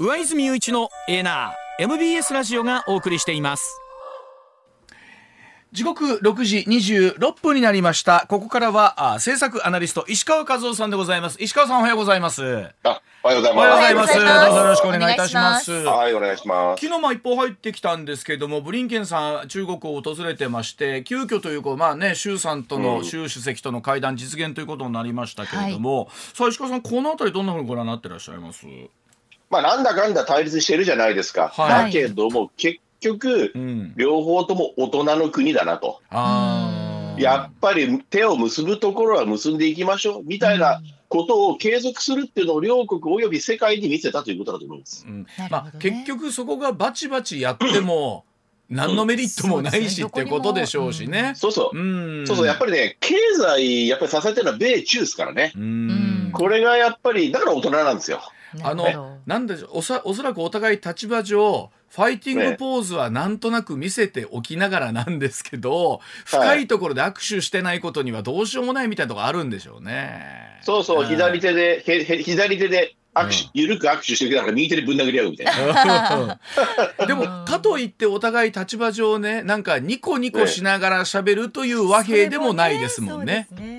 上泉雄一のエナー MBS ラジオがお送りしています。時刻6時26分になりました。ここからはあ制作アナリスト石川和夫さんでございます。石川さんおはようございます。あ、おはようございおはようございま。ます。すどうぞよろしくお願いいたします。はい、お願いします。昨日まあ一報入ってきたんですけれどもブリンケンさん中国を訪れてまして急遽というかまあね習さんとの、うん。習主席との会談実現ということになりましたけれども、さあ石川さんこのあたりどんなふうにご覧になってらっしゃいます？まあ、なんだかんだ対立してるじゃないですか。はいだけども、結局う、ん両方とも大人の国だなと。やっぱり手を結ぶところは結んでいきましょうみたいなことを継続するっていうのを両国および世界に見せたということだと思います。うんまあ、結局そこがバチバチやっても何のメリットもないし、うんってことでしょうしね。そうそう。うんそうそう、やっぱりね、経済、やっぱり支えてるのは米中ですからね。うんこれがやっぱり、だから大人なんですよ。あのなんでしょうおさおそらくお互い立場上ファイティングポーズはなんとなく見せておきながらなんですけど、深いところで握手してないことにはどうしようもないみたいなところあるんでしょうね。そうそう、ん。左手で、へへ左手で握手、うん。ゆるく握手してるけど、右手でぶん殴り合うみたいな。でもかといってお互い立場上ねなんかニコニコしながら喋るという和平でもないですもんね。ね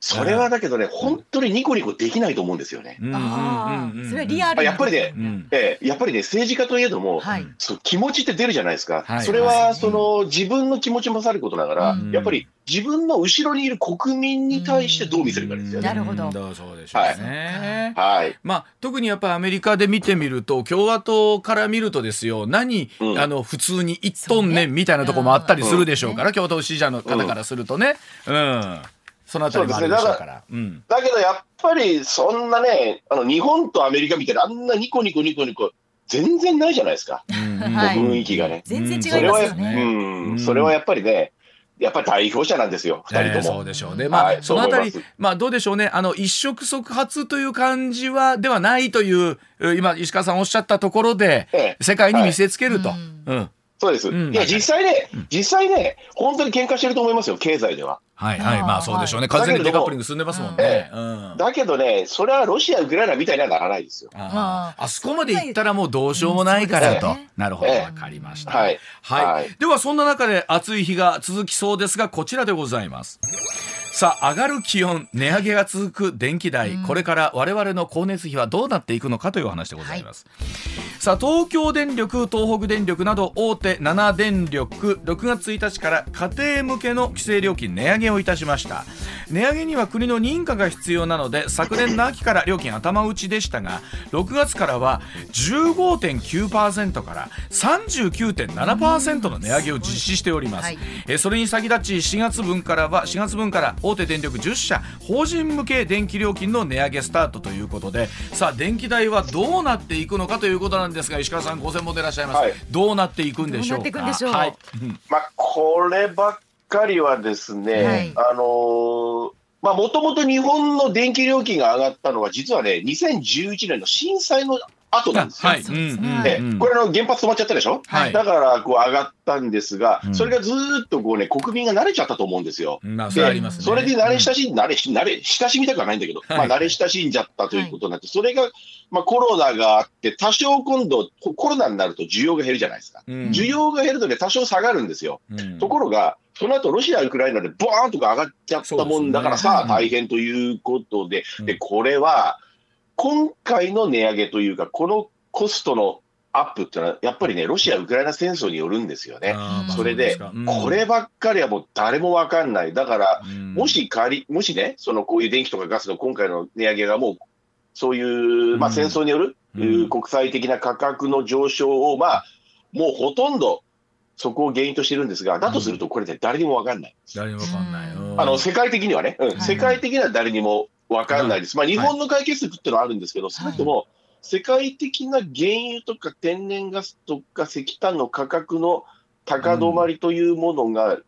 それはだけどね、本当にニコニコできないと思うんですよね。ああそれはリアルあやっぱりねうん。ええやっぱりね、政治家といえども、はい。そう気持ちって出るじゃないですか。はい。それは、はい。その自分の気持ちもさることながら、うん。やっぱり自分の後ろにいる国民に対してどう見せるかですよね。なるほど。うん。そうでしょうね。はい。まあ、特にやっぱりアメリカで見てみると共和党から見るとですよ何、うん。あの普通に一トンねんみたいなところもあったりするでしょうから、うん。共和党支持者の方からするとね、うんそのあたりもあるでしょうから。うんだけどやっぱりそんなね、あの日本とアメリカみたいなあんなニコニコニコニコ全然ないじゃないですか。うんはい雰囲気がね。全然それはや、違いますよね。うん、うんそれはやっぱりね、やっぱり代表者なんですよ、二えー人とも。そうでしょうね。まあ、はいそのあたりまあ、どうでしょうね。あの、一触即発という感じは、ではないという、え今、石川さんおっしゃったところで、ええ世界に見せつけると。はいうん。そうです。うんいや、実際ね、実際ね、本当に喧嘩してると思いますよ、経済では。はいはい。まあ、そうでしょうね。はい完全にデカップリング進んでますもんね。うん。だけどね、それはロシア、ウクライナみたいにはならないですよ。ああーあそこまで行ったらもうどうしようもないからと。なるほど、ええわかりました。はいではそんな中で暑い日が続きそうですが、こちらでございます。さあ、上がる気温、値上げが続く電気代、これから我々の光熱費はどうなっていくのかというお話でございます。さあ、東京電力、東北電力など大手7電力、6月1日から家庭向けの規制料金値上げをいたしました。値上げには国の認可が必要なので、昨年の秋から料金頭打ちでしたが、6月からは15.9%から39.7%の値上げを実施しております。はいえーそれに先立ち4月分からは4月分から大手電力10社法人向け電気料金の値上げスタートということでさあ電気代はどうなっていくのかということなんですが石川さんご専門でいらっしゃいます、はい。どうなっていくんでしょうか？どうなっていくんでしょう？はい、うんまあ、こればっかりはですね、はい。あのーまあ、もともと日本の電気料金が上がったのは、実はね、2011年の震災の後なんですよ。はい、これあの原発止まっちゃったでしょ、はい。だからこう上がったんですが、うん。それがずーっとこう、ね、国民が慣れちゃったと思うんですよ。まあそれで慣れ親しん、慣れし慣れ親しみたくはないんだけど、はい。まあ、慣れ親しんじゃったということになって、それが、まあ、コロナがあって、多少今度、ココロナになると需要が減るじゃないですか。うん。需要が減るとね、多少下がるんですよ。うん。ところが、その後ロシア、ウクライナでボーンとか上がっちゃったもんだからさ、ね。大変ということで、うん。で、これは、今回の値上げというか、このコストのアップっていうのは、やっぱりね、ロシア・ウクライナ戦争によるんですよね。それでこればっかりはもう誰もわかんない。だから、うん。もし仮、もしね、そのこういう電気とかガスの今回の値上げがもう、そういう、まあ、うん。戦争による、うん。国際的な価格の上昇を、まあ、もうほとんどそこを原因としてるんですが、だとすると、これね、誰にもわかんない。誰にもわかんない、あの世界的にはね、世界的には誰にもわかんないです。まあ、日本の解決策っていうのはあるんですけど、それとも、世界的な原油とか天然ガスとか石炭の価格の高止まりというものが、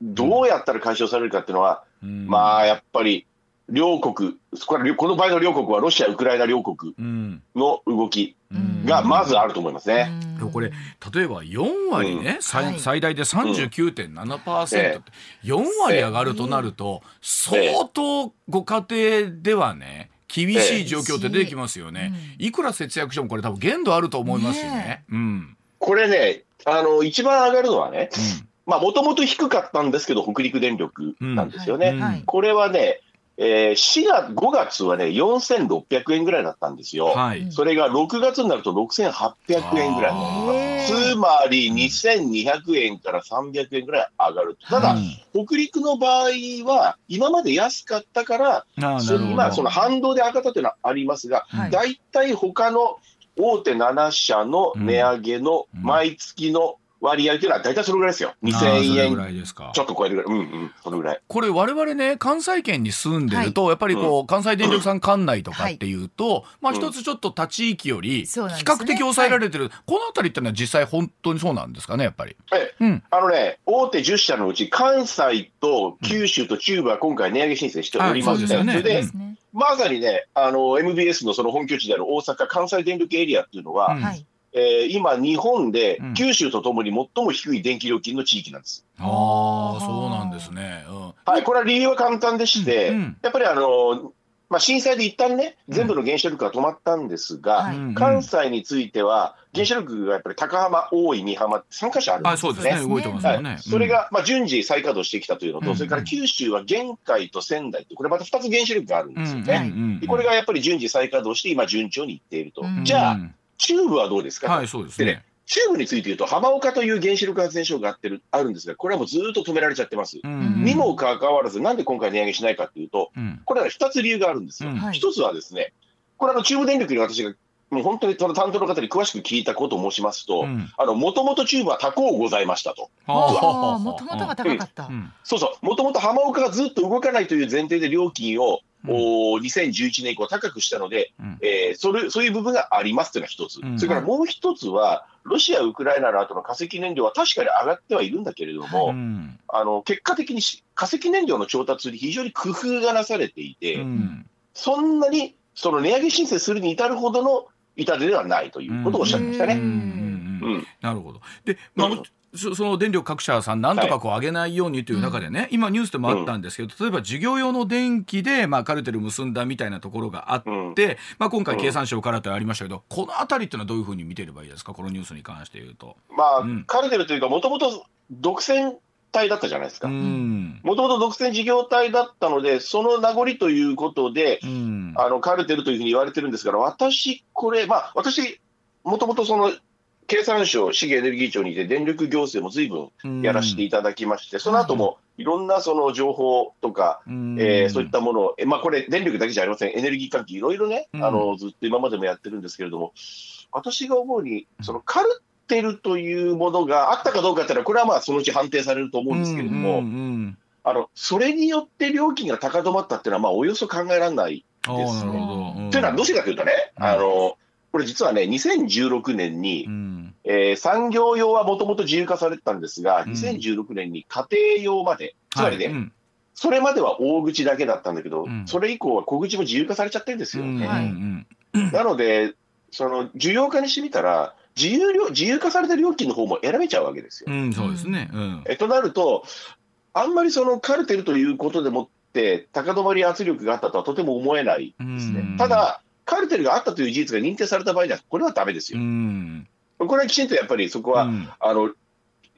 どうやったら解消されるかっていうのは、うん。まあ、やっぱり、両国、これこの場合の両国はロシア、ウクライナ両国うん。の動きうん。がまずあると思いますね。でもこれ例えば4割ね、うん。最はい。最大で39.7%って4割上がるとなると相当ご家庭ではね厳しい状況って出てきますよね。うん。いくら節約してもこれ多分限度あると思いますよね。ね。うん。これね、あの、一番上がるのはね、うん。まあ、もともと低かったんですけど、北陸電力なんですよね。うん。はい。これはね、えー、4月、5月はね、4600円ぐらいだったんですよ。はい。それが6月になると6800円ぐらいになります。へーつまり2200円から300円ぐらい上がる。ただ、北陸の場合は、今まで安かったから、今、その反動で上がったというのはありますが、はい大体他の大手7社の値上げのうん毎月の割合というのは大体そのぐらいですよ。ああそれ2000ぐ円らいですかちょっと超えるぐらい。うんうん、そのぐらい。これ我々ね関西圏に住んでると、やっぱりこう関西電力さん管内とかっていうと、まあ一つちょっと他地域より比較的抑えられてる、この辺りってのは実際本当にそうなんですかねやっぱり。えうん。あのね、大手10社のうち、関西と九州と中部は今回値上げ申請しておりますよねでですね。まさにね、あの、MBS のその本拠地である大阪・関西電力エリアっていうのは、うんはい。えー今、日本でうん。九州とともに最も低い電気料金の地域なんです。ああそうなんですね。うん。はい、これは理由は簡単でして、うんうん。やっぱりあの、まあ、震災で一旦ね、全部の原子力が止まったんですが、はい。うん関西については、原子力がやっぱり高浜、大井、美浜って3カ所あるんですよあそうですねそうですね。動いてますはい。それが、まあ、順次再稼働してきたというのと、うんそれから九州は玄海と仙台って、これまた2つ原子力があるんうんですよね。はいうんでこれがやっぱり順次再稼働して、今、順調にいっていると。うん。じゃあ、うん中部はどうですか、はいそうですね。中部について言うと、浜岡という原子力発電所があってるあるんですが、これはもうずっと止められちゃってます。うんにもかかわらず、なんで今回値上げしないかっていうと、うんこれは2つ理由があるんですよ。うんはい一つはですね、これあの中部電力に私がもう本当にその担当の方に詳しく聞いたことを申しますと、もともと中部は他校ございましたと。ああ、もともとが高かったう。んそうそう、もともと浜岡がずっと動かないという前提で料金を、うんおー2011年以降高くしたので、うん。えーそれそういう部分がありますというのが一つ、うん。それからもう一つは、ロシア、ウクライナの後の化石燃料は確かに上がってはいるんだけれども、うん。あの結果的にし化石燃料の調達に非常に工夫がなされていて、うん。そんなにその値上げ申請するに至るほどの痛手ではないということをおっしゃいましたね。ん。うん。うん。なるほど。で、まあうんそその電力各社さん、なんとかこう上げないようにという中でね、今、ニュースでもあったんですけど、例えば事業用の電気で、まあ、カルテル結んだみたいなところがあっうん。て、まあ、今回、経産省からとありましたけど、このあたりっていうのはどういうふうに見てればいいですか、このニュースに関して言うと。まあ、うん。カルテルというか、もともと独占体だったじゃないですか。うん。もともと独占事業体だったので、その名残ということで、うん。あのカルテルというふうに言われてるんですから、私、これ、まあ、私、もともとその経産省、資源エネルギー庁にいて、電力行政も随分やらせていただきまして、その後もいろんなその情報とか、うん。えーそういったものを、えまあ、これ、電力だけじゃありません、エネルギー関係、いろいろね、うん。あのずっと今までもやってるんですけれども、私が思うに、そのカルテルというものがあったかどうかっていうのは、これはまあそのうち判定されると思うんですけれども、うんうんあのそれによって料金が高止まったっていうのは、まあ、およそ考えられない。ああなるほど。ん。というのは、どうしてかというとね、うん。あのこれ実はね、2016年に、うんえー産業用はもともと自由化されてたんですが、うん2016年に家庭用まで、つまりね、はいうんそれまでは大口だけだったんだけど、うんそれ以降は小口も自由化されちゃってるんですよね。なので、その需要家にしてみたら、自由料自由化された料金の方も選べちゃうわけですよ。そうですね。うんえとなると、あんまりそのカルテルということでもって、高止まり圧力があったとはとても思えないですね。うんただ、カルテルがあったという事実が認定された場合には、これはダメですうよ。んこれはきちんとやっぱりそこは、うんあの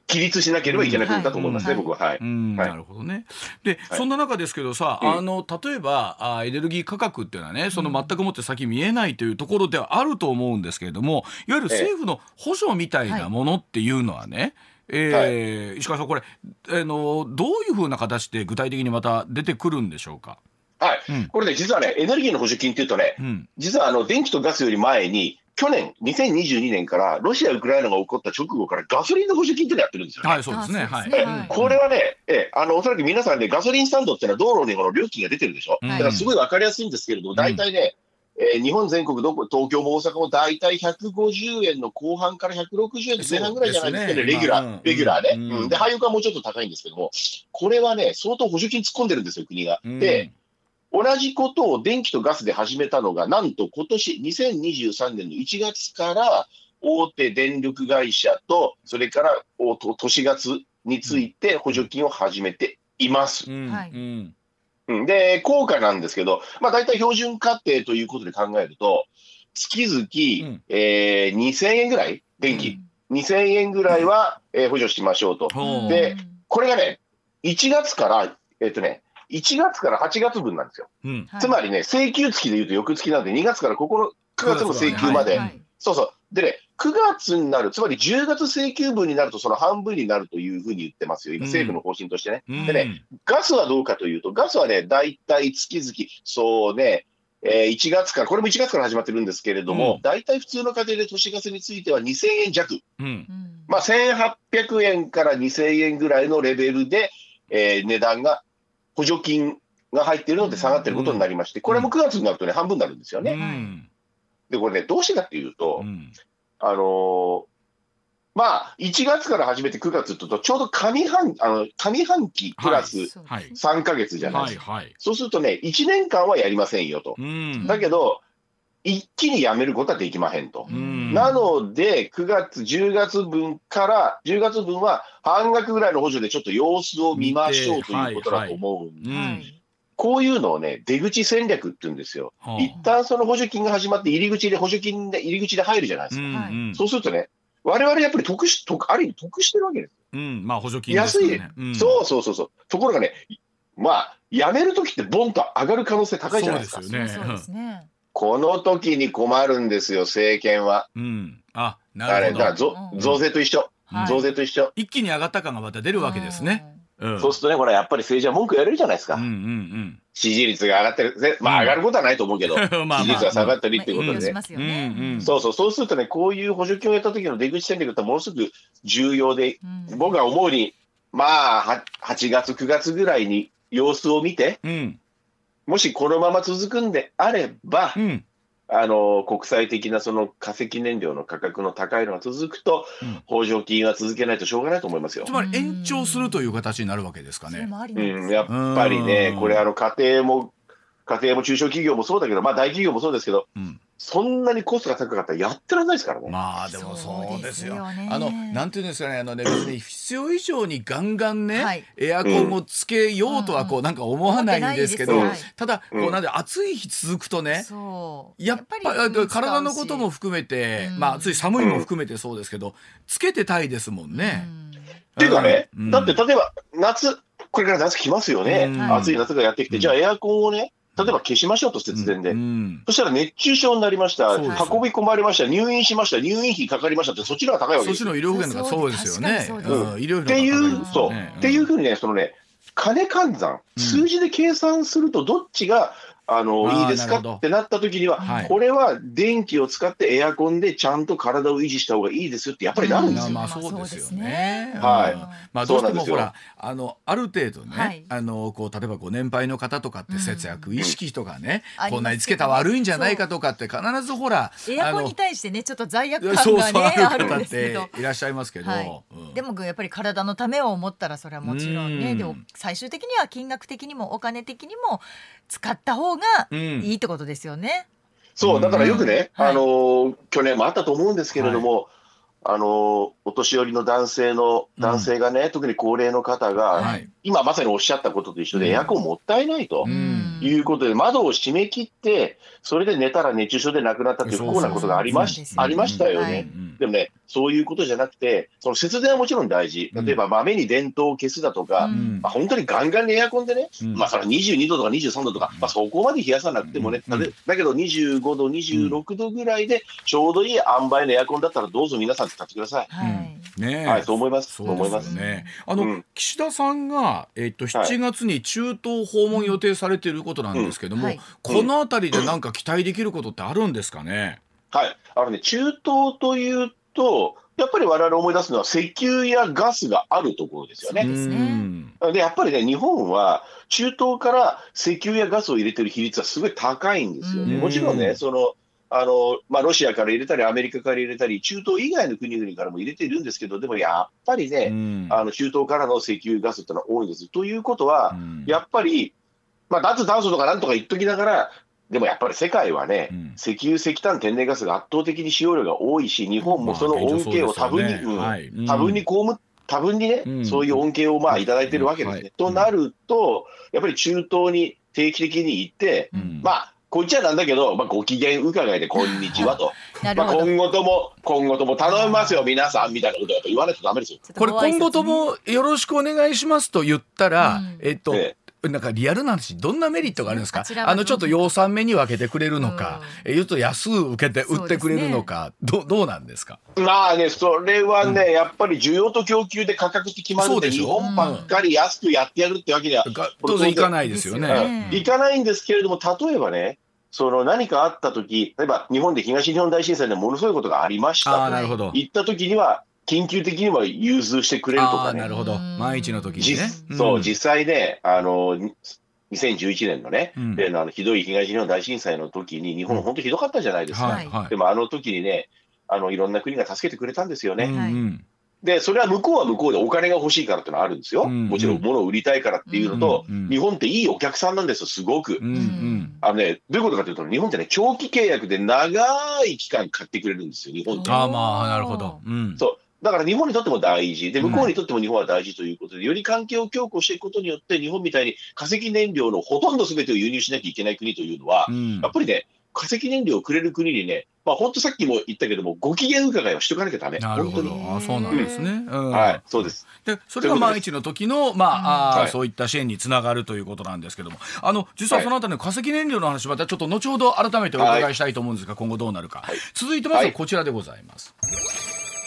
規律しなければいけない部分だと思いますね、うん僕は。はい。うんはいなるほどね。で、はいそんな中ですけどさ、うんあの例えばあエネルギー価格っていうのはね、その全くもって先見えないというところではあると思うんですけれども、いわゆる政府の補助みたいなものっていうのはね。えー石川さんこれ、あのどういうふうな形で具体的にまた出てくるんでしょうか？はい。うんこれね、実はね、エネルギーの補助金っていうとね、うん実はあの電気とガスより前に、去年、2022年からロシア、ウクライナが起こった直後からガソリンの補助金っていうのやってるんですよね。はい、そうですね。はい。これはね、ええ、あのおそらく皆さんね、ガソリンスタンドっていうのは道路にこの料金が出てるでしょ。うんだからすごい分かりやすいんですけれども、大体ね、えー日本全国どこ、東京も大阪も大体150円の後半から160円の前半ぐらいじゃないですかね、ねレギュラー、まあうんレギュラーね、うんうんで、廃屋はもうちょっと高いんですけども、これはね、相当補助金突っ込んでるんですよ、国が。うんで、同じことを電気とガスで始めたのが、なんと今年2023年の1月から、大手電力会社と、それからおと都市ガスについて補助金を始めています。うん。はい。うん。うん、で、効果なんですけど、まあ大体標準家庭ということで考えると、月々、うん。えー2000円ぐらい、電気、2000円ぐらいは、えー補助しましょうと。ほうでこれがね、1月から、えっとね、1月から8月分なんですよ。うん。つまりね、請求月でいうと翌月なんで、2月から9 9月の請求まで、はい。そうそう。でね、9月になる、つまり10月請求分になると、その半分になるというふうに言ってますよ、今、うん。政府の方針としてね。うん。でね、ガスはどうかというと、ガスはね、大体月々、そうね、えー1月から、これも1月から始まってるんですけれども、うん。大体普通の家庭で都市ガスについては2000円弱、うん。うん。まあ、1800円から2000円ぐらいのレベルで、えー値段が、補助金が入っているので下がっていることになりまして、これも9月になるとね、半分になるんですよね。うんで、これね、どうしてかっていうと、うんあのーまあ、1月から始めて9月と、ちょうど上半あの上半期プラスそうはい3ヶ月じゃないですか。そうするとね、1年間はやりませんよと。うんだけど、一気にやめることはできまへんと。うんなので、9月、10月分から、10月分は半額ぐらいの補助でちょっと様子を見ましょうということだと思うんで、こういうのをね、出口戦略って言うんですよ。はあ一旦その補助金が始まって、入り口で補助金で、入り口で入るじゃないですか。うんうんそうするとね、我々やっぱり得し、得ある意味得してるわけです。うんまあ補助金ねうんそうそうそうそう。ところがね、まあ、辞めるときってボンと上がる可能性高いじゃないですか。そうですよねそうですね。この時に困るんですよ、政権は。うんああれ、なるほどだから増税と一緒。はい増税と一緒。一気に上がった感がまた出るわけですね。うんそうするとね、ほら、やっぱり政治は文句言われるじゃないですか。うんうん支持率が上がってる。ぜまあ、うん上がることはないと思うけど、支うんまあ持率が下がってるまあっていうことでね。ますようんね。うんそうそう、そうするとね、こういう補助金をやった時の出口戦略ってものすごく重要で、うん僕が思うに、まあ、は8月、9月ぐらいに様子を見て、うんもしこのまま続くんであれば、うんあの国際的なその化石燃料の価格の高いのが続くと、うん補助金は続けないとしょうがないと思いますよつ。まり延長するという形になるわけですかね。うん、やっぱりねうん、これあの家庭も、家庭も中小企業もそうだけど、まあ大企業もそうですけど、うんそんなにコストが高かったらやってらんないですからね。まあでもそうですよ。すよね。あのなんていうんですかねあのね別に必要以上にガンガンね、はい。エアコンをつけようとはこう、うん。なんか思わないんですけど、思ってないですただこううん。なんで暑い日続くとね。そう。やっぱり体のことも含めて、うん。まあ暑い寒いも含めてそうですけど、つけてたいですもんね。っていうかね、うん。だって例えば夏、これから夏来ますよね、うん。暑い夏がやってきて、うん。じゃあエアコンをね、例えば消しましょうと、節電で。うんそしたら熱中症になりました、運び込まれました、入院しました、入院費かかりましたって、そっちの方が高い。わけですよ。そっちの医療保険とかそうです。よね。っていう、そう、っていうふうにね、そのね、金換算、うん。数字で計算すると、どっちが、あのあーいいですか？ってなった時には、はい。これは電気を使ってエアコンでちゃんと体を維持した方がいいですよって、やっぱりなるんですよ。まあそうですよね。はいうんまあどうしてもそうなんですよ。ほらあのある程度ね、はい。あのこう例えばご年配の方とかって節約意識とかね、うん。こんなにつけたら悪いんじゃないかとかって必ずほらエアコンにあ対してねちょっと罪悪の感がねそうそうある方っていらっしゃいますけど、はい。うん。でもやっぱり体のためを思ったらそれはもちろんね。うん。でも最終的には金額的にもお金的にも使った方がうん。いいってことですよね。そう、だからよくね、あのー去年もあったと思うんですけれども、あのーお年寄りの男性の、男性がね、特に高齢の方が、はい。今まさにおっしゃったことと一緒で、うん。エアコンもったいないと。うん。いうことで、窓を閉め切って、それで寝たら熱中症で亡くなったという不幸なことがありましありましたよね。でもね、そういうことじゃなくて、その節電はもちろん大事。例えば、まめに電灯を消すだとか、うんまあ、本当にガンガンにエアコンでね、うんまあ、それは22度とか23度とか、まあ、そこまで冷やさなくてもね、うんだけど25度、26度ぐらいで、ちょうどいい塩梅のエアコンだったら、どうぞ皆さん使ってください。はい。ねえはい、そう思います。そそうう思いでますす。ね。あの、うん岸田さんがえっと7月に中東訪問予定されていることなんですけども、うんはいこのあたりでなんか期待できることってあるんですかね？はい。あのね、中東というと、やっぱり我々思い出すのは石油やガスがあるところですよね。ですねやっぱりね、日本は中東から石油やガスを入れてる比率はすごい高いんですよね。うんもちろんね、その、あの、まあ、ロシアから入れたり、アメリカから入れたり、中東以外の国々からも入れているんですけど、でもやっぱりね、うんあの、中東からの石油、ガスってのは多いんです。ということは、うんやっぱり、まあ、脱炭素とかなんとか言っときながら、でもやっぱり世界はね、うん。石油、石炭、天然ガスが圧倒的に使用量が多いし、日本もその恩恵を多分に、まあねうん。多分に被っ多分にね、うん。そういう恩恵をまあいただいてるわけですね。はいとなると、やっぱり中東に定期的に行って、うん。まあ、こっちはなんだけど、まあ、ご機嫌伺いで、こんにちはと。まあ。今後とも、今後とも頼みますよ、皆さん、みたいなことをやっぱ言わないとダメですよ。これ今後ともよろしくお願いしますと言ったら、うん。えっと、えなんかリアルな話どんなメリットがあるんですか？あのちょっと養蚕目に分けてくれるのか、え言うと安う受けて売ってくれるのか、どうどうなんですか？まあね、それはね、やっぱり需要と供給で価格って決まるんで、日そうでしょ？本ばっかり安くやってやるってわけには、が当然いかないですよね。ですよ。ねうん。いかないんですけれども、例えばね、その何かあったとき、例えば日本で東日本大震災でものすごいことがありましたとなるほど。言ったときには、緊急的には融通してくれるとあかね。あなるほど。うん万一の時にね実。そう、ん実際ね、あの、に2011年のね、うん例のあのひどい東日本大震災の時に、日本、本当ひどかったじゃないですか。はいはい。でもあの時にね、あのいろんな国が助けてくれたんですよね。うんうんで、それは向こうは向こうでお金が欲しいからっていうのはあるんですよ。うんもちろん物を売りたいからっていうのと、うんうん日本っていいお客さんなんですよ、すごく。うんうんあのね、どういうことかというと、日本ってね、長期契約で長い期間買ってくれるんですよ、日本って。ああまあなるほど。うん。そうだから日本にとっても大事、で、向こうにとっても日本は大事ということで、より関係を強固していくことによって、日本みたいに化石燃料のほとんど全てを輸入しなきゃいけない国というのはう、ん。やっぱりね、化石燃料をくれる国にね、まあ本当さっきも言ったけども、ご機嫌伺いをしとかなきゃダメ。なるほど。あそうなんですね。うん。はい、そうです。でそれが万一の時の、まああーはい。そういった支援につながるということなんですけども。あの実はそのあたりの化石燃料の話またちょっと後ほど改めてお伺いしたいと思うんですが、今後どうなるか、はい。続いてまずははいこちらでございます。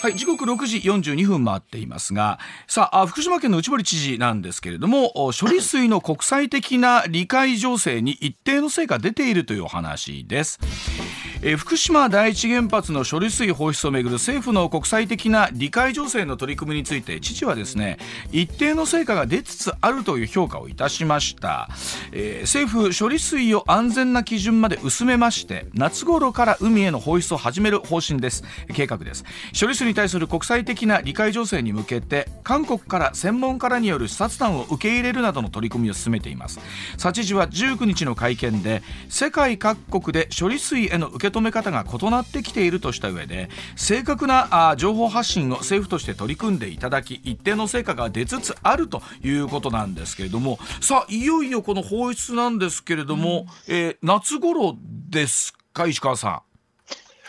はい、時刻6時42分回っていますが、さあ、福島県の内堀知事なんですけれども、処理水の国際的な理解情勢に一定の成果出ているというお話です。え福島第一原発の処理水放出をめぐる政府の国際的な理解情勢の取り組みについて知事はですね一定の成果が出つつあるという評価をいたしました、えー政府処理水を安全な基準まで薄めまして夏頃から海への放出を始める方針です。計画です。処理水に対する国際的な理解情勢に向けて韓国から専門家らによる視察団を受け入れるなどの取り組みを進めています佐知事は19日の会見で世界各国で処理水への受け止め方が異なってきているとした上で正確なあ情報発信を政府として取り組んでいただき一定の成果が出つつあるということなんですけれどもさあいよいよこの放出なんですけれども、えー夏頃ですか石川さん。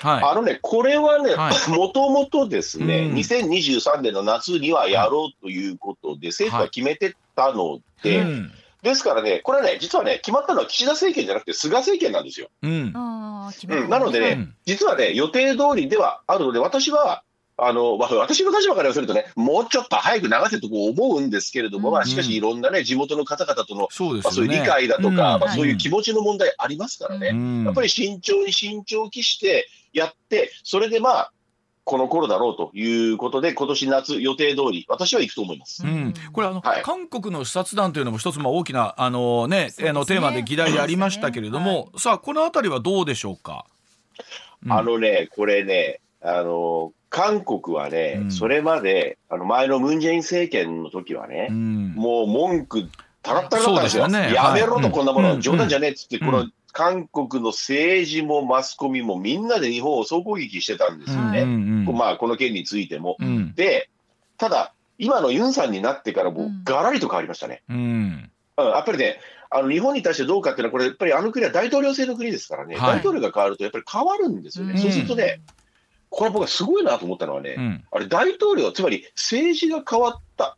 はい。あのね、これはねは、もともとですね、うん。2023年の夏にはやろうということで、政府は決めてたので、うん。ですからね、これはね、実はね、決まったのは岸田政権じゃなくて、菅政権なんですよ。うん。あー決めた。うん、なのでね、うん。実はね、予定通りではあるので、私は、あのまあ 私の立場から言わせるとね、もうちょっと早く流せとこう思うんですけれども、うん。まあ、しかし、いろんなね、地元の方々との、そうでまあ、そういう。理解だとか、うん。まあ、そういう気持ちの問題ありますからね、うん。やっぱり慎重に慎重期してやって、それでまあ、この頃だろうということで、今年夏予定通り、私は行くと思います。うん、これあの、はい。韓国の視察団というのも一つまあ大きなあのねね。あのテーマで議題でありましたけれども、さあこのあたりはどうでしょうか？うん。あのね、これね、あの韓国はね、うん。それまで、あの前のムン・ジェイン政権の時はね、うん。もう文句たらったらだったんですよ。そうですよね。やめろと、はいこんなもの、うん。冗談じゃねえっつって、うん。この韓国の政治もマスコミもみんなで日本を総攻撃してたんですようん。ね。うんまあ、この件についても。うん。で、ただ、今のユンさんになってからもううん。ガラリと変わりましたね。うん。うん、やっぱりね、あの日本に対してどうかっていうのは、これ、やっぱりあの国は大統領制の国ですからね、はい。大統領が変わるとやっぱり変わるんですよね。うん。そうするとね、これ僕はすごいなと思ったのはね、うん。あれ、大統領、つまり政治が変わった、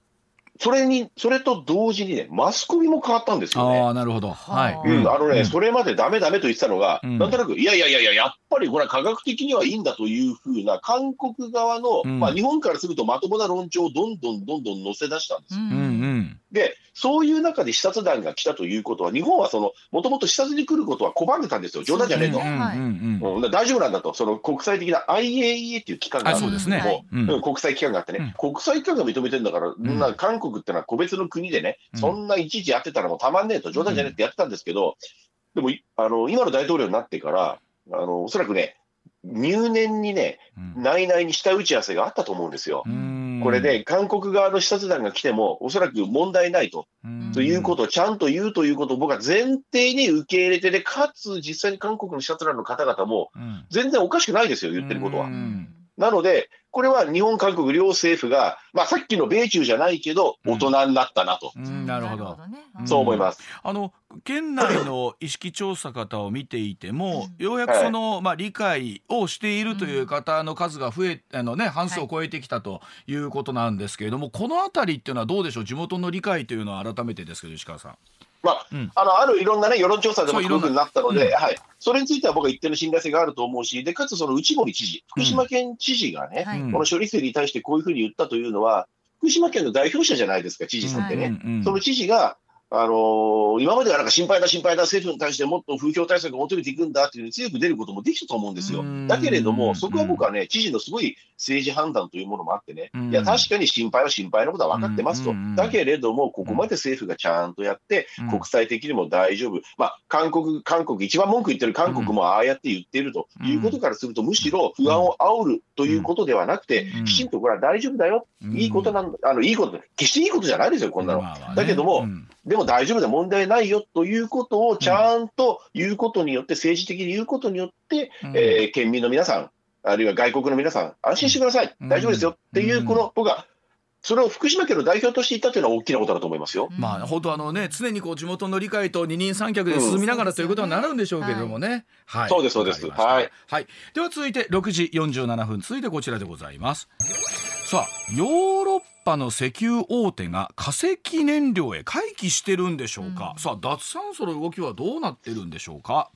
それに、それと同時にね、マスコミも変わったんですよね。ああなるほど。はい。はあ。うん、あのね、うん。それまでダメダメと言ってたのが、うん。なんとなく、いやいやいやいや、やっぱりこれは科学的にはいいんだというふうな、韓国側の、うん。まあ、日本からするとまともな論調をどんどんどんどん載せ出したんですよ。うんうんで、そういう中で視察団が来たということは、日本はその、もともと視察に来ることは拒んでたんですよ。冗談じゃねえと。うん大丈夫なんだと、その国際的な IAEA っていう機関があるあそうですね。国際機関があってね、国際機関が認めてるんだから、ん。な韓国ってのは個別の国でね、うん。そんないちいちやってたらもうたまんねえと、冗談じゃねえってやってたんですけど、でもいあの今の大統領になってから、あのおそらくね、入念にね、うん。内々に下打ち合わせがあったと思うんですよ。うん。これで韓国側の視察団が来ても、おそらく問題ないと、うん。ということをちゃんと言うということを僕は前提に受け入れてで、かつ実際に韓国の視察団の方々も、うん。全然おかしくないですよ、言ってることは。うんなので、これは日本、韓国両政府が、まあ、さっきの米中じゃないけど、大人になったなと、うんなるほど。そう思います。あの県内の意識調査方を見ていても、ようやくその、まあ、理解をしているという方の数が増えあの、ね、半数を超えてきたということなんですけれども、このあたりっていうのはどうでしょう？地元の理解というのは改めてですけど石川さん。まあ、うん。あのあるいろんな、ね、世論調査でもそういろんな。低くなったので、うん。はい、それについては僕は一定の信頼性があると思うし、でかつその内堀知事、福島県知事がね、はい。うん。この処理水に対してこういうふうに言ったというのは、福島県の代表者じゃないですか、知事さんってね。うん。うん。その知事が、あのー今まではなんか心配だ、心配だ、政府に対してもっと風評対策を求めていくんだっていう強く出ることもできたと思うんですようん。だけれども、そこは僕はね、知事のすごい政治判断というものもあってね、うんいや、確かに心配は心配なことは分かってますとうん。だけれども、ここまで政府がちゃんとやって、うん国際的にも大丈夫。まあ、韓国、韓国、一番文句言ってる韓国もああやって言っているということからすると、むしろ不安を煽るということではなくてうん、きちんとこれは大丈夫だよ。うんいいことなんだ。あの、いいこと、決していいことじゃないですよ、こんなの。だけどもうんでも大丈夫だ、問題ないよということをちゃんと言うことによって、政治的に言うことによって、うんえー県民の皆さん、あるいは外国の皆さん、安心してください、うん大丈夫ですよっていうう、んこの僕は、それを福島県の代表として言ったというのは大きなことだと思いますよ。まあ本当あのね常にこう地元の理解と二人三脚で進みながら、うんということになるんでしょうけれどもね。はい。そうですそうですはい。はい。では続いて6時47分続いてこちらでございます。さあヨーロッパの石油大手が化石燃料へ回帰してるんでしょうか、さあ脱炭素の動きはどうなってるんでしょうか？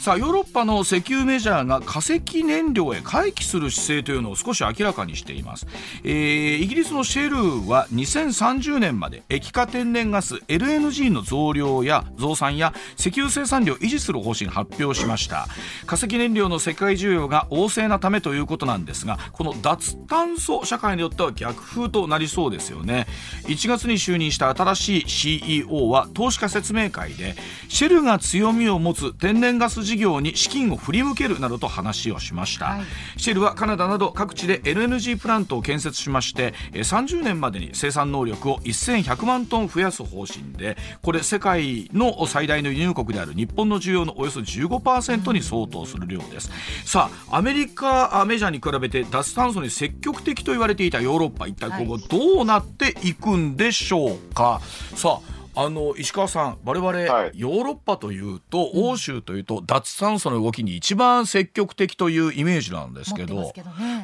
さあヨーロッパの石油メジャーが化石燃料へ回帰する姿勢というのを少し明らかにしています、えーイギリスのシェルは2030年まで液化天然ガス LNG の増量や増産や石油生産量を維持する方針を発表しました。化石燃料の世界需要が旺盛なためということなんですがこの脱炭素社会によっては逆風となりそうですよね。1月に就任した新しい CEO は投資家説明会でシェルが強みを持つ天然ガス事業に資金を振り向けるなどと話をしました、はい。シェルはカナダなど各地で LNG プラントを建設しましてえー30年までに生産能力を1100万トン増やす方針でこれ世界の最大の輸入国である日本の需要のおよそ15%に相当する量です。さあアメリカあメジャーに比べて脱炭素に積極的と言われていたヨーロッパ一体今後どうなっていくんでしょうか、さああの石川さん我々、はい。ヨーロッパというと欧州というと脱炭素の動きに一番積極的というイメージなんですけどね。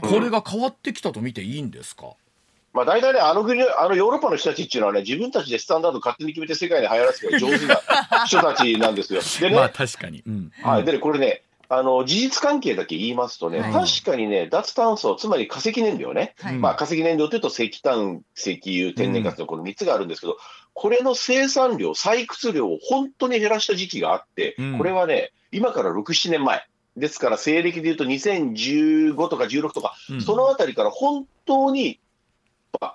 これが変わってきたと見ていいんですか、まあ、大体ね、あの国、あのヨーロッパの人たちっていうのはね、自分たちでスタンダード勝手に決めて世界に流行らせる上手な人たちなんですよ。でね、まあ確かに、うん。はい、でねこれね、あの事実関係だけ言いますとね、はい。確かにね、脱炭素、つまり化石燃料ね、はい。まあ、化石燃料というと石炭、石油、天然ガスのこの3つがあるんですけど、これの生産量、採掘量を本当に減らした時期があって、うん。これはね、今から6、7年前。ですから、西暦でいうと2015とか16とか、うん。そのあたりから本当に、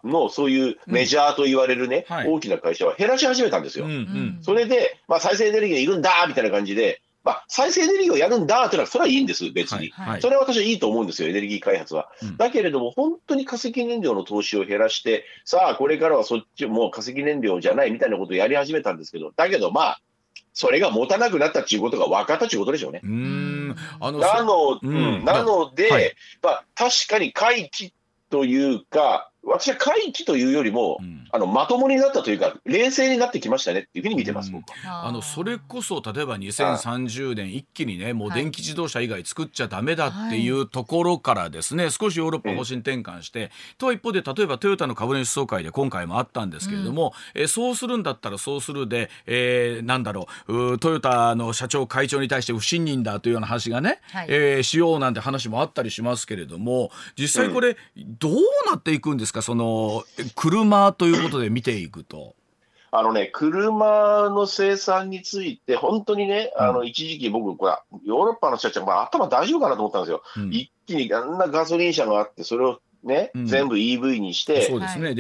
のそういうメジャーと言われるね、はい。大きな会社は減らし始めたんですよ。うんうん。それで、まあ、再生エネルギーがいるんだみたいな感じで、まあ、再生エネルギーをやるんだというのは、それはいいんです、別に。はい。はい。それは私はいいと思うんですよ、エネルギー開発は。うん。だけれども、本当に化石燃料の投資を減らして、さあ、これからはそっちもう化石燃料じゃないみたいなことをやり始めたんですけど、だけどまあ、それが持たなくなったっていうことが分かったっていうことでしょうね。うーん。あのなの,、うん。うん。なので、はい。まあ、確かに回帰というか、私は回帰というよりも、うん。あのまともになったというか、冷静になってきましたねっていうふうに見てます、うん。あのそれこそ例えば2030年一気にねもう電気自動車以外作っちゃダメだっていうところからですね少しヨーロッパ方針転換してとは一方で例えばトヨタの株主総会で今回もあったんですけれどもえーそうするんだったらそうするでえーなんだろうトヨタの社長会長に対して不信任だというような話がねはい。えーしようなんて話もあったりしますけれども実際これどうなっていくんですか？その車ということで見ていくと。あのね、車の生産について、本当にね、うん。あの一時期、僕、これヨーロッパの人たちは、まあ、頭大丈夫かなと思ったんですよ。うん。一気にあんなガソリン車があって、それをね、うん。全部 EV にして、そうですね、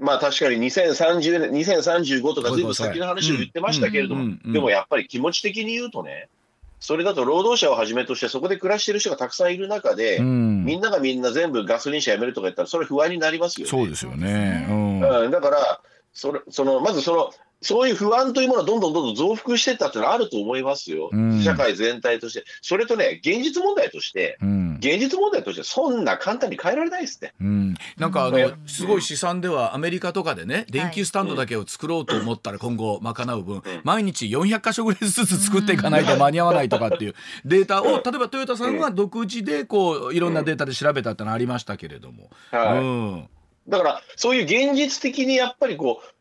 まあ、確かに2030年、2035とか、ずいぶん先の話を言ってましたけれども、でもやっぱり気持ち的に言うとね、それだと労働者をはじめとして、そこで暮らしてる人がたくさんいる中で、うんみんながみんな全部ガソリン車やめるとか言ったら、それ不安になりますよね。そうですよね。うんうん、だからそれその、まずそのそういう不安というものはどんどんどんどん増幅していったっていうのはあると思いますよ、うん。社会全体として。それとね、現実問題として、うん。現実問題として、そんな簡単に変えられないですね。うん、なんかあのうん。すごい試算ではアメリカとかでね電気スタンドだけを作ろうと思ったら今後賄う分毎日400箇所ぐらいずつ作っていかないと間に合わないとかっていう データを例えばトヨタさんは独自でこういろんなデータで調べたってのありましたけれども、はい。うん。だから、そういう現実的にやっぱりこう、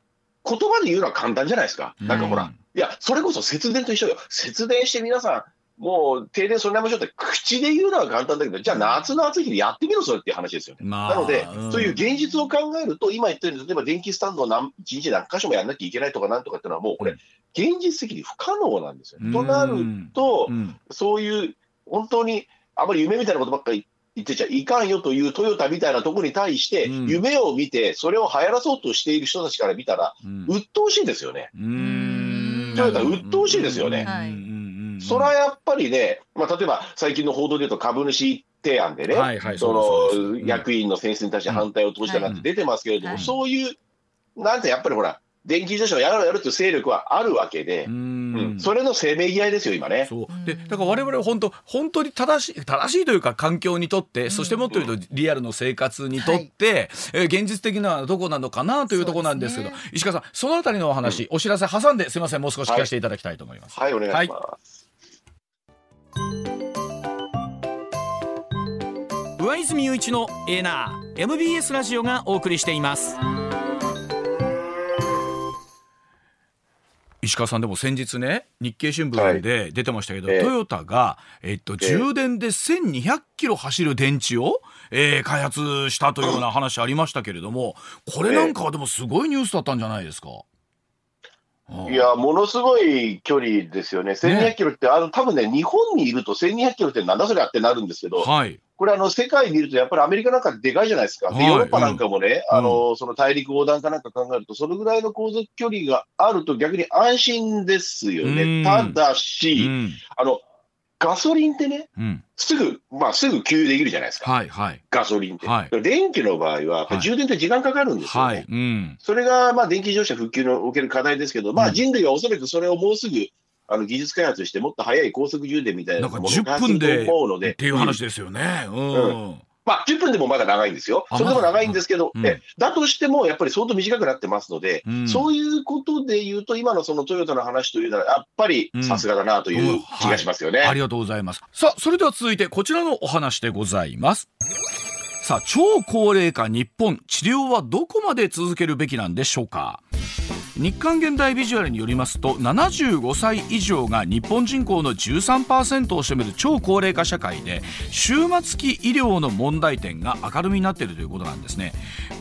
言葉で言うのは簡単じゃないですか。なんかほら、うんいや、それこそ節電と一緒よ。節電して皆さん、もう停電それなりましょうって、口で言うのは簡単だけど、じゃあ夏の暑い日にやってみろ、それっていう話ですよね。まあなので、うんそういう現実を考えると、今言ったように、例えば電気スタンドを何一日何箇所もやらなきゃいけないとかなんとかっていうのは、もうこれ、現実的に不可能なんですよ。うんとなるとう、んそういう本当にあまり夢みたいなことばっかり言ってちゃいかんよというトヨタみたいなところに対して、うん。夢を見て、それを流行らそうとしている人たちから見たら、うん。鬱陶しいですよね。うん。トヨタ鬱陶しいですよね。それはやっぱりね、まあ、例えば最近の報道で言うと、株主提案でね、はいはいその役員の選出に対して反対を投じたなんて出てますけれども、はい。そういう、なんてやっぱりほら、電気自動車をやろうやるという勢力はあるわけでう、うん。んそれのせめぎ合いですよ、今ね。そう。でだから我々は本当本当に正しい正しいというか環境にとって、そしてもっと言うとリアルの生活にとって、えー現実的なのはどこなのかなというところなんですけどそうです石川さんそのあたりのお話、お知らせ挟んですいませんもう少し聞かせていただきたいと思います。はい、お願いします。上泉雄一のエナー MBS ラジオがお送りしています石川さんでも先日ね日経新聞で出てましたけど、ええ。トヨタが、えっと、ええ。充電で1200キロ走る電池を、えー開発したというような話ありましたけれどもこれなんかはでもすごいニュースだったんじゃないですか？いや、ものすごい距離ですよね。1200キロって、あの、多分ね、日本にいると1200キロってなんだそれやってなるんですけど、はい、これあの、世界見るとやっぱりアメリカなんかでかいじゃないですか。で、はい。ヨーロッパなんかもね、うん。あの、その大陸横断かなんか考えると、そのぐらいの航続距離があると逆に安心ですようん。ね。ただうし、ん。あの、ガソリンってね、うん、すぐ、まあ、すぐ給油できるじゃないですか。はいはい。ガソリンって。はい。電気の場合は、充電って時間かかるんですよね。はい、うん、それが、まあ、電気自動車復旧のおける課題ですけど、まあ、うん。人類はおそらくそれをもうすぐ、あの、技術開発して、もっと早い高速充電みたいなのを開10分でと思うので、っていう話うんですよね。うん、まあ、10分でもまだ長いんですよ。あそれでも長いんですけど、まだ。うん。えだとしても、やっぱり相当短くなってますので、うん。そういうことで言うと、今のそのトヨタの話というのは、やっぱりうん。さすがだなという気がしますよね。ありがとうございます。さあ、それでは続いてこちらのお話でございます。さあ、超高齢化日本、治療はどこまで続けるべきなんでしょうか？日刊現代ビジュアルによりますと75歳以上が日本人口の13%を占める超高齢化社会で終末期医療の問題点が明るみになっているということなんですね。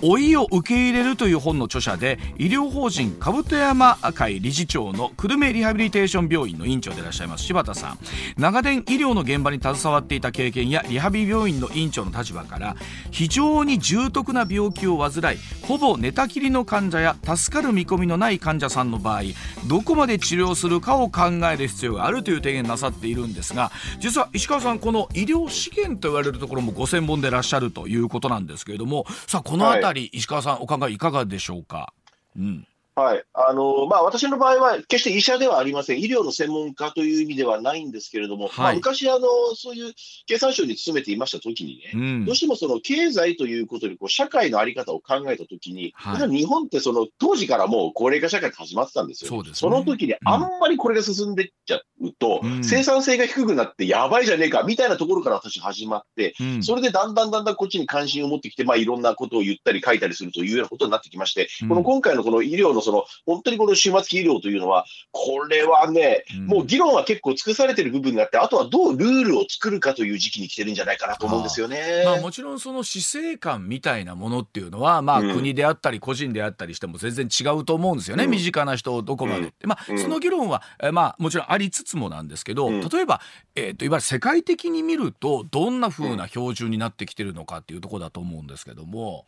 老いを受け入れるという本の著者で医療法人兜山会理事長の久留米リハビリテーション病院の院長でいらっしゃいます。柴田さん。長年医療の現場に携わっていた経験やリハビリ病院の院長の立場から非常に重篤な病気を患いほぼ寝たきりの患者や助かる見込みのない患者さんの場合どこまで治療するかを考える必要があるという提言なさっているんですが実は石川さんこの医療資源と言われるところもご専門でいらっしゃるということなんですけれどもさあこのあたり、石川さんお考えいかがでしょうか、うんはい。あの、まあ、私の場合は、決して医者ではありません。医療の専門家という意味ではないんですけれども、はい。まあ、昔、あの、そういう経産省に勤めていましたときにね、うん。どうしてもその経済ということでこう社会のあり方を考えたときに、はい。日本ってその当時からもう高齢化社会って始まってたんですよ。そうですね。の時にあんまりこれが進んでっちゃうと、うん。生産性が低くなってやばいじゃねえかみたいなところから私始まって、うん。それでだんだんだんだんこっちに関心を持ってきて、まあ、いろんなことを言ったり書いたりするというようなことになってきまして、うん。この今回のこの医療のその、本当にこの終末期医療というのは、これはね、うん。もう議論は結構尽くされてる部分があって、あとはどうルールを作るかという時期に来てるんじゃないかなと思うんですよね。まあ、もちろんその死生観みたいなものっていうのは、まあ、うん。国であったり個人であったりしても全然違うと思うんですよね、うん。身近な人をどこまで、うん。まあ、うん。その議論は、えまあ、もちろんありつつもなんですけど、うん。例えば、えー、といわゆる世界的に見るとどんな風な標準になってきてるのかっていうところだと思うんですけども。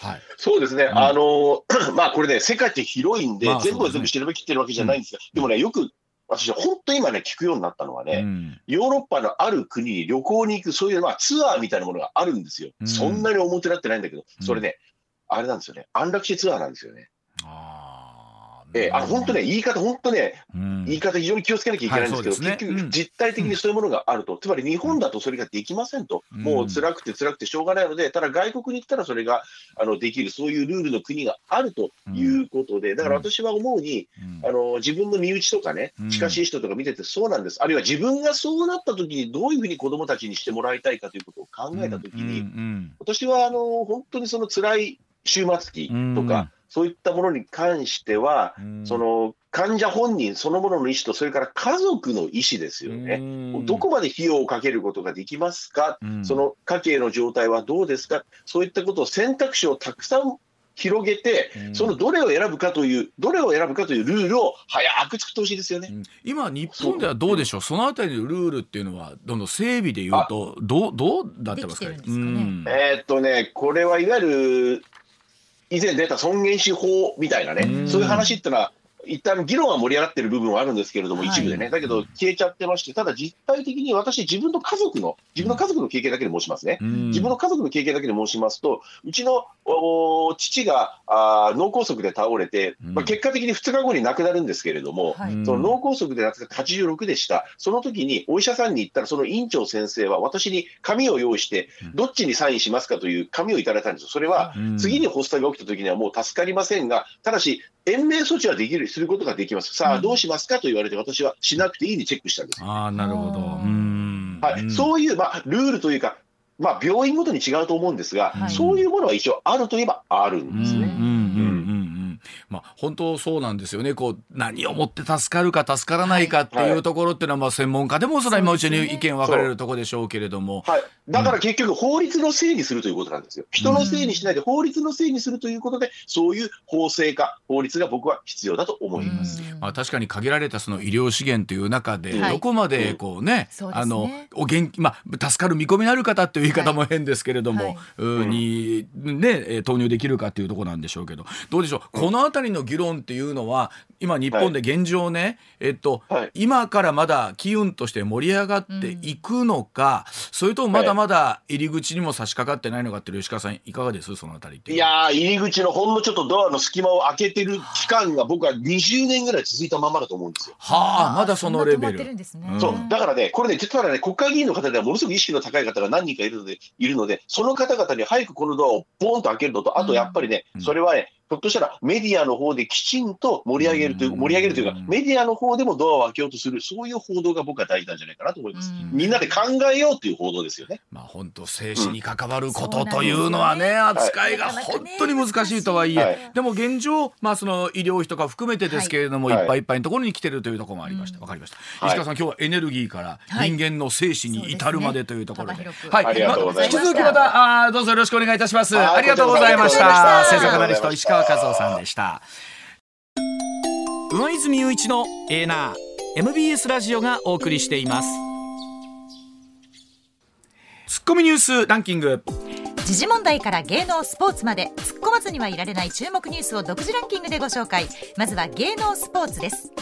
はい。そうですね、ん。あの まあこれね、世界って広いんで、まあ全部は全部調べきってるわけじゃないんですが、でもね、よく私、本当今ね、聞くようになったのはね、うん。ヨーロッパのある国に旅行に行く、そういう、まあ、ツアーみたいなものがあるんですよ。うん。そんなに表立ってないんだけど、うん。それね、あれなんですよね、安楽死ツアーなんですよね。あーえーあ本当ね、言い方、本当ね、うん。言い方非常に気をつけなきゃいけないんですけど、はいね。結局、実態的にそういうものがあると、つまり日本だとそれができませんと、うん。もう辛くて辛くてしょうがないので、ただ外国に行ったらそれがあのできる、そういうルールの国があるということで、だから私は思うに、うん。あの自分の身内とかねうん、近しい人とか見ててそうなんです、あるいは自分がそうなった時にどういうふうに子どもたちにしてもらいたいかということを考えた時に、うん。私はあの本当にその辛い終末期とか、うんそういったものに関しては、うん。その患者本人そのものの意思と、それから家族の意思ですよね。うん。どこまで費用をかけることができますか、うん。その家計の状態はどうですか、そういったことを選択肢をたくさん広げて、うん。そのどれを選ぶかという、どれを選ぶかというルールを早く作ってほしいですよね。うん。今日本ではどうでしょう？そのあたりのルールっていうのはどんどん整備でいうとどうどうなってますかえーっとね、これはいわゆる以前出た尊厳死法みたいなね、うん。そういう話ってのは、一旦議論は盛り上がってる部分はあるんですけれども、はい。一部でね、だけど消えちゃってまして、ただ実態的に私、自分の家族の、自分の家族の経験だけで申しますね。うん。自分の家族の経験だけで申しますと、うちのお父があー脳梗塞で倒れて、うん。まあ、結果的に2日後に亡くなるんですけれども、その脳梗塞で亡くなって86でした、その時にお医者さんに行ったら、その院長先生は私に紙を用意してうん、どっちにサインしますかという紙をいただいたんですよ。それはうん。次に発作が起きた時にはもう助かりませんが、ただし、延命措置はできる、することができます。さあ、うん。どうしますかと言われて、私はしなくていいにチェックしたんです。ああなるほど。はい、うん。そういう、まあ、ルールというか、まあ、病院ごとに違うと思うんですが、はい。そういうものは一応あるといえばあるんですね。まあ本当そうなんですよね。こう何をもって助かるか助からないかっていうところっていうのはまあ専門家でもそれは今うちに意見分かれるところでしょうけれども、はい、だから結局、法律のせいにするということなんですよ。人のせいにしないで、法律のせいにするということで、そういう法制化、法律が僕は必要だと思います。うん。まあ、確かに限られたその医療資源という中ではい。どこまでこうね、あのお元気まあ助かる見込みのある方っていう言い方も変ですけれども、はい。ううんにねえー投入できるかっていうところなんでしょうけど。どうでしょう、このあたりの議論っていうのは今日本で現状ね、えっと、はい。今からまだ機運として盛り上がっていくのか、それともまだまだ入り口にも差し掛かってないのかっていう吉川さんいかがですそのあたりっていやー、入り口のほんのちょっとドアの隙間を開けてる期間が僕は20年ぐらい続いたままだと思うんですよ。はあまだそのレベル。そう。だからね、これね、実はね、国会議員の方ではものすごく意識の高い方が何人かいるので、いるので、その方々に早くこのドアをボーンと開けるのと、あとやっぱりね、うん。それはね、ひょっとしたらメディアの方できちんと盛り上げるという、うん。盛り上げるというかうん、メディアの方でもドアを開けようとする、そういう報道が僕は大事なんじゃないかなと思います。うん。みんなで考えようという報道ですよね。まあ本当生死に関わることうんというのはね、扱いが本当に難しいとはいえ、はい。でも現状まあその医療費とか含めてですけれども、はい。い、っぱいいっぱいのところに来てるというところもありました。うん。わかりました。はい。石川さん今日はエネルギーからはい。人間の生死に至るまでというところで、はい、ありがとうございました引き続きまたあーどうぞよろしくお願いいたします。はい。ありがとうございました。ありがとうございました。政策アナリスト石川和夫さんでした。上泉雄一のエーナー MBS ラジオがお送りしていますツッコミニュースランキング。時事問題から芸能スポーツまで突っ込まずにはいられない注目ニュースを独自ランキングでご紹介まずは芸能スポーツです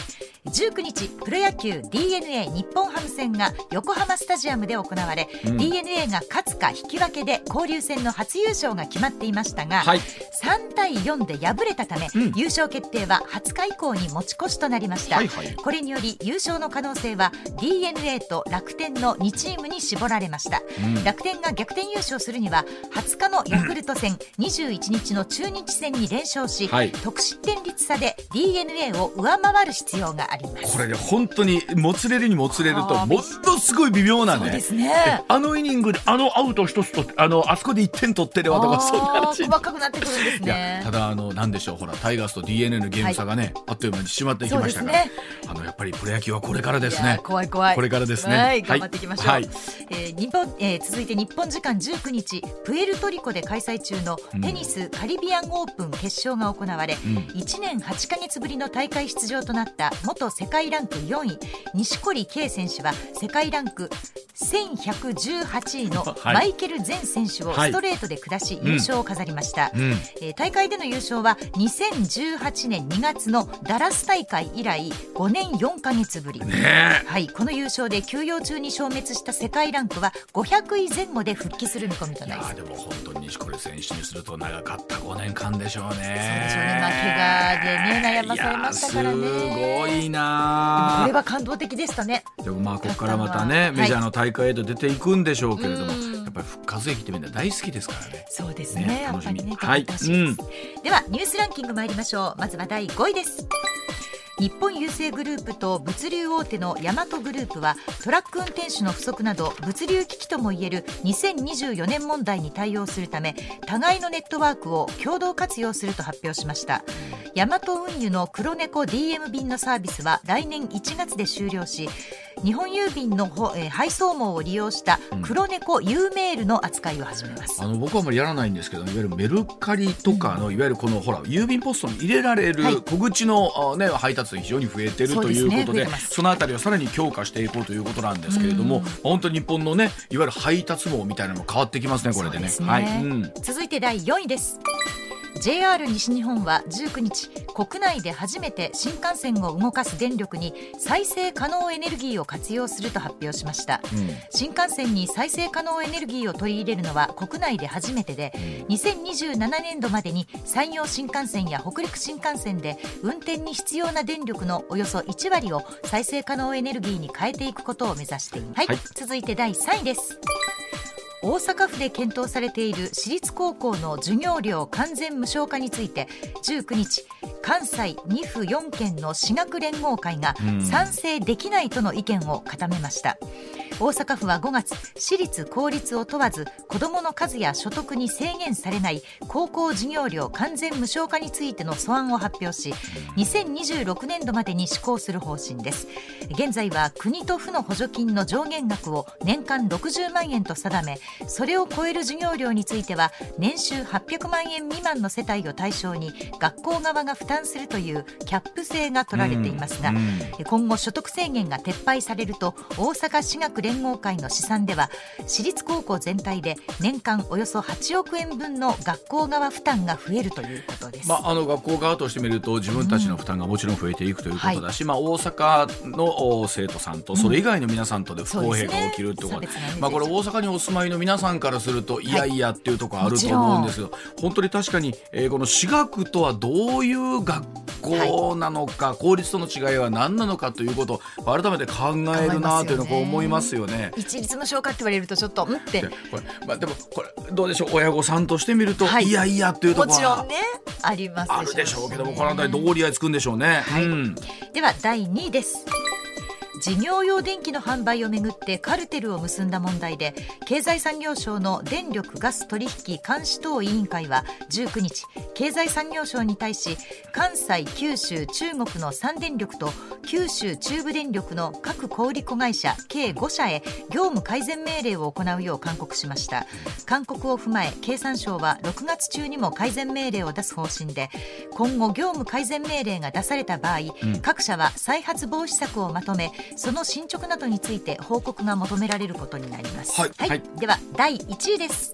19日プロ野球 d n a 日本ハム戦が横浜スタジアムで行われ、うん。D n a が勝つか引き分けで交流戦の初優勝が決まっていましたが、はい。3対4で敗れたため、うん。優勝決定は20日以降に持ち越しとなりました、はいはい。これにより優勝の可能性は d n a と楽天の2チームに絞られました、うん。楽天が逆転優勝するには20日のヤクルト戦、21日の中日戦に連勝し、はい。得失点率差で d n a を上回る必要がありますこれね本当にもつれるにもつれるとものすごい微妙なね。ですね。あのイニングであのアウト一つとあのあそこで1点取ってればとかそんな話細かくなってくるんですいやねただあのなんでしょうほらタイガースと d n a のゲーム差がね、あっという間に縮まっていきましたから、そうですあのやっぱりプロ野球はこれからですね。怖い怖い。これからですね。はい頑張っていきましょう、はい。えー日本えー続いて日本時間19日プエルトリコで開催中のうん。テニスカリビアンオープン決勝が行われ、うん。1年8ヶ月ぶりの大会出場となった元元世界ランク4位。錦織圭選手は世界ランク1118位の はい。マイケル・ゼン選手をストレートで下し優勝を飾りました、うん。えー大会での優勝は2018年2月のダラス大会以来5年4ヶ月ぶり、ねはい、この優勝で休養中に消滅した世界ランクは500位前後で復帰する見込みとなります。ーでも本当に錦織選手にすると長かった5年間でしょうね。そうでしょうね。まあ怪我でね悩まされましたからね。いやーすごいこなーれは感動的でしたね。でもまあここからまたねはいメジャーの大会へと出ていくんでしょうけれども、うんやっぱり復活劇ってみんな大好きですからね。そうですね。ねやっぱりねはい頑張ってほしいです、ではニュースランキング参りましょう。まずは第5位です日本郵政グループと物流大手のヤマトグループはトラック運転手の不足など物流危機ともいえる2024年問題に対応するため互いのネットワークを共同活用すると発表しました。ヤマト運輸の黒猫 DM 便のサービスは来年1月で終了し日本郵便のほ、えー配送網を利用した黒猫 U メールの扱いを始めます、あの僕はあんまりやらないんですけどいわゆるメルカリとかの、いわゆるこのほら郵便ポストに入れられるはい。小口の、あね、配達が非常に増えてるということで増えてます。そのあたりをさらに強化していこうということなんですけれども、本当に日本のねいわゆる配達網みたいなのも変わってきますねこれでね。ですね。はい、うん。続いて第4位です JR 西日本は19日国内で初めて新幹線を動かす電力に再生可能エネルギーを活用すると発表しました、新幹線に再生可能エネルギーを取り入れるのは国内で初めてで2027年度までに山陽新幹線や北陸新幹線で運転に必要な電力のおよそ1割を再生可能エネルギーに変えていくことを目指しています、はい。続いて第3位です大阪府で検討されている私立高校の授業料完全無償化について19日関西2府4県の私学連合会が賛成できないとの意見を固めました。大阪府は5月私立公立を問わず子どもの数や所得に制限されない高校授業料完全無償化についての素案を発表し2026年度までに施行する方針です。現在は国と府の補助金の上限額を年間60万円と定めそれを超える授業料については年収800万円未満の世帯を対象に学校側が負担するというキャップ制が取られていますが、今後所得制限が撤廃されると大阪私学連合会の試算では私立高校全体で年間およそ8億円分の学校側負担が増えるということです。まあ、あの学校側としてみると自分たちの負担がもちろん増えていくということだし、まあ、大阪のお生徒さんとそれ以外の皆さんとで不公平が起きるってことそうですね。差別がね。まあ、これ大阪にお住まいの皆さんからするといやいやっていうところあると思うんですけど、本当に確かに、えーこの私学とはどういう学校なのか、公立との違いは何なのかということを改めて考えるなというのを思いますよね。一律の消化って言われるとちょっとうんって。でこれまあ、でもこれどうでしょう？親御さんとしてみると、はい。い、やいやっていうところはもちろんねありますあるでしょうけどもこの辺りどう折り合いつくんでしょうね。はい。うん。では第2位です事業用電気の販売をめぐってカルテルを結んだ問題で経済産業省の電力ガス取引監視等委員会は19日経済産業省に対し関西九州中国の3電力と九州中部電力の各小売子会社計5社へ業務改善命令を行うよう勧告しました。勧告を踏まえ経産省は6月中にも改善命令を出す方針で今後業務改善命令が出された場合、各社は再発防止策をまとめその進捗などについて報告が求められることになります、はい。はい。では第1位です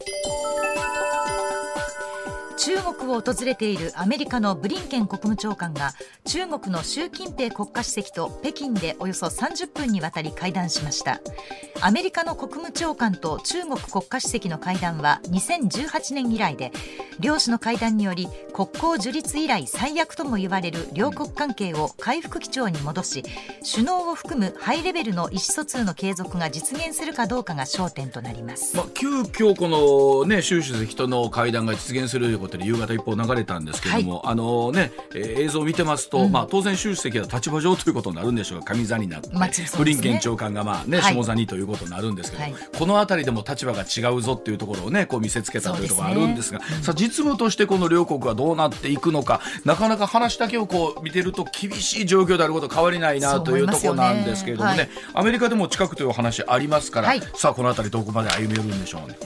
中国を訪れているアメリカのブリンケン国務長官が中国の習近平国家主席と北京でおよそ30分にわたり会談しました。アメリカの国務長官と中国国家主席の会談は2018年以来で両氏の会談により国交樹立以来最悪とも言われる両国関係を回復基調に戻し首脳を含むハイレベルの意思疎通の継続が実現するかどうかが焦点となります。まあ、急遽このね習主席との会談が実現するということで夕方一報流れたんですけれども、あのね、えー映像を見てますと、まあ当然習主席は立場上ということになるんでしょう。が上座になって、ねブリンケン長官がまあね、はい。下座にということになるんですけど、はい。この辺りでも立場が違うぞっていうところをねこう見せつけたというところがあるんですがそうですね。さあ実務としてこの両国はどうなっていくのかなかなか話だけをこう見てると厳しい状況であること変わりないなというところなんですけれどもね。そう思い。アメリカでも近くというお話ありますから、はい。さあこの辺りどこまで歩み寄るんでしょうね。